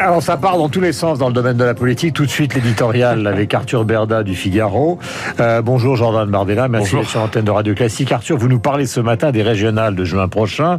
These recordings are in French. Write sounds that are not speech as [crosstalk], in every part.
Alors ça part dans tous les sens dans le domaine de la politique. Tout de suite l'éditorial [laughs] avec Arthur Berda du Figaro. Euh, bonjour Jordan Bardella, merci d'être sur l'antenne de Radio Classique. Arthur, vous nous parlez ce matin des régionales de juin prochain.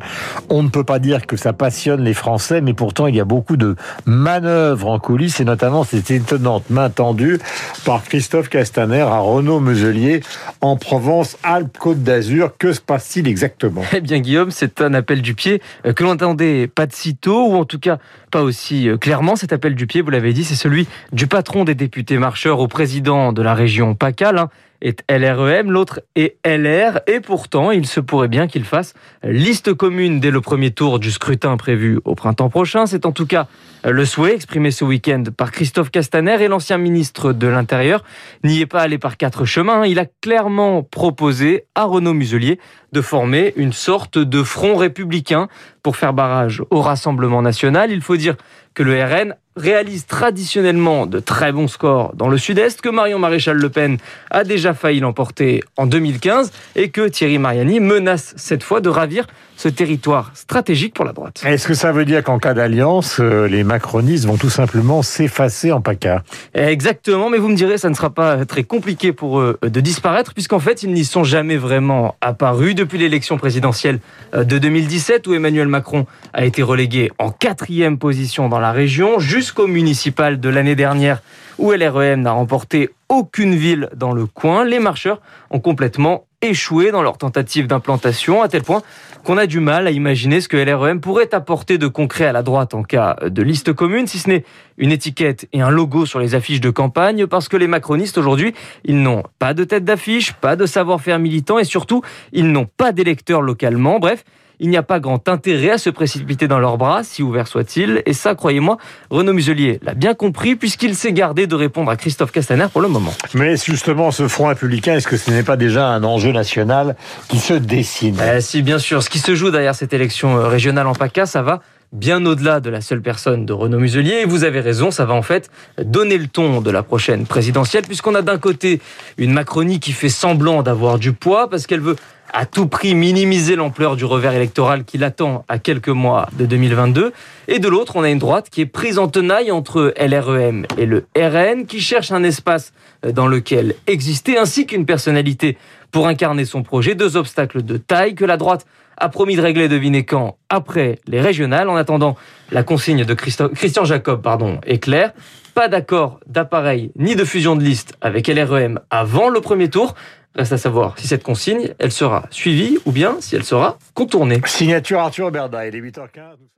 On ne peut pas dire que ça passionne les Français, mais pourtant il y a beaucoup de manœuvres en coulisses et notamment cette étonnante main tendue par Christophe Castaner à Renaud Muselier en Provence-Alpes-Côte d'Azur. Que se passe-t-il exactement? Eh bien Guillaume, c'est un appel du pied euh, que l'on n'entendait pas de sitôt, ou en tout cas pas aussi euh, clairement. Cet appel du pied, vous l'avez dit, c'est celui du patron des députés marcheurs au président de la région PACA. L'un est LREM, l'autre est LR, et pourtant, il se pourrait bien qu'il fasse liste commune dès le premier tour du scrutin prévu au printemps prochain. C'est en tout cas le souhait exprimé ce week-end par Christophe Castaner et l'ancien ministre de l'Intérieur n'y est pas allé par quatre chemins. Il a clairement proposé à Renaud Muselier de former une sorte de front républicain pour faire barrage au Rassemblement national. Il faut dire que le RN réalise traditionnellement de très bons scores dans le sud-est, que Marion Maréchal Le Pen a déjà failli l'emporter en 2015 et que Thierry Mariani menace cette fois de ravir ce territoire stratégique pour la droite. Est-ce que ça veut dire qu'en cas d'alliance, euh, les macronistes vont tout simplement s'effacer en PACA? Exactement, mais vous me direz, ça ne sera pas très compliqué pour eux de disparaître, puisqu'en fait, ils n'y sont jamais vraiment apparus depuis l'élection présidentielle euh, de 2017, où Emmanuel Macron a été relégué en quatrième position dans la région, jusqu'au municipal de l'année dernière, où LREM n'a remporté aucune ville dans le coin. Les marcheurs ont complètement échoué dans leur tentative d'implantation, à tel point qu'on a du mal à imaginer ce que LREM pourrait apporter de concret à la droite en cas de liste commune, si ce n'est une étiquette et un logo sur les affiches de campagne, parce que les macronistes aujourd'hui, ils n'ont pas de tête d'affiche, pas de savoir-faire militant et surtout, ils n'ont pas d'électeurs localement. Bref, il n'y a pas grand intérêt à se précipiter dans leurs bras, si ouvert soit-il. Et ça, croyez-moi, Renaud Muselier l'a bien compris, puisqu'il s'est gardé de répondre à Christophe Castaner pour le moment. Mais justement, ce front républicain, est-ce que ce n'est pas déjà un enjeu national qui se dessine? Eh, Si, bien sûr. Ce qui se joue derrière cette élection euh, régionale en PACA, ça va bien au-delà de la seule personne de Renaud Muselier. Et vous avez raison, ça va en fait donner le ton de la prochaine présidentielle, puisqu'on a d'un côté une Macronie qui fait semblant d'avoir du poids, parce qu'elle veut à tout prix minimiser l'ampleur du revers électoral qui l'attend à quelques mois de 2022. Et de l'autre, on a une droite qui est prise en tenaille entre LREM et le RN, qui cherche un espace dans lequel exister, ainsi qu'une personnalité pour incarner son projet. Deux obstacles de taille que la droite a promis de régler, devinez quand, après les régionales. En attendant, la consigne de Christian Jacob pardon, est claire. Pas d'accord d'appareil ni de fusion de liste avec LREM avant le premier tour. Reste à savoir si cette consigne, elle sera suivie ou bien si elle sera contournée. Signature Arthur Berda, il est 8h15.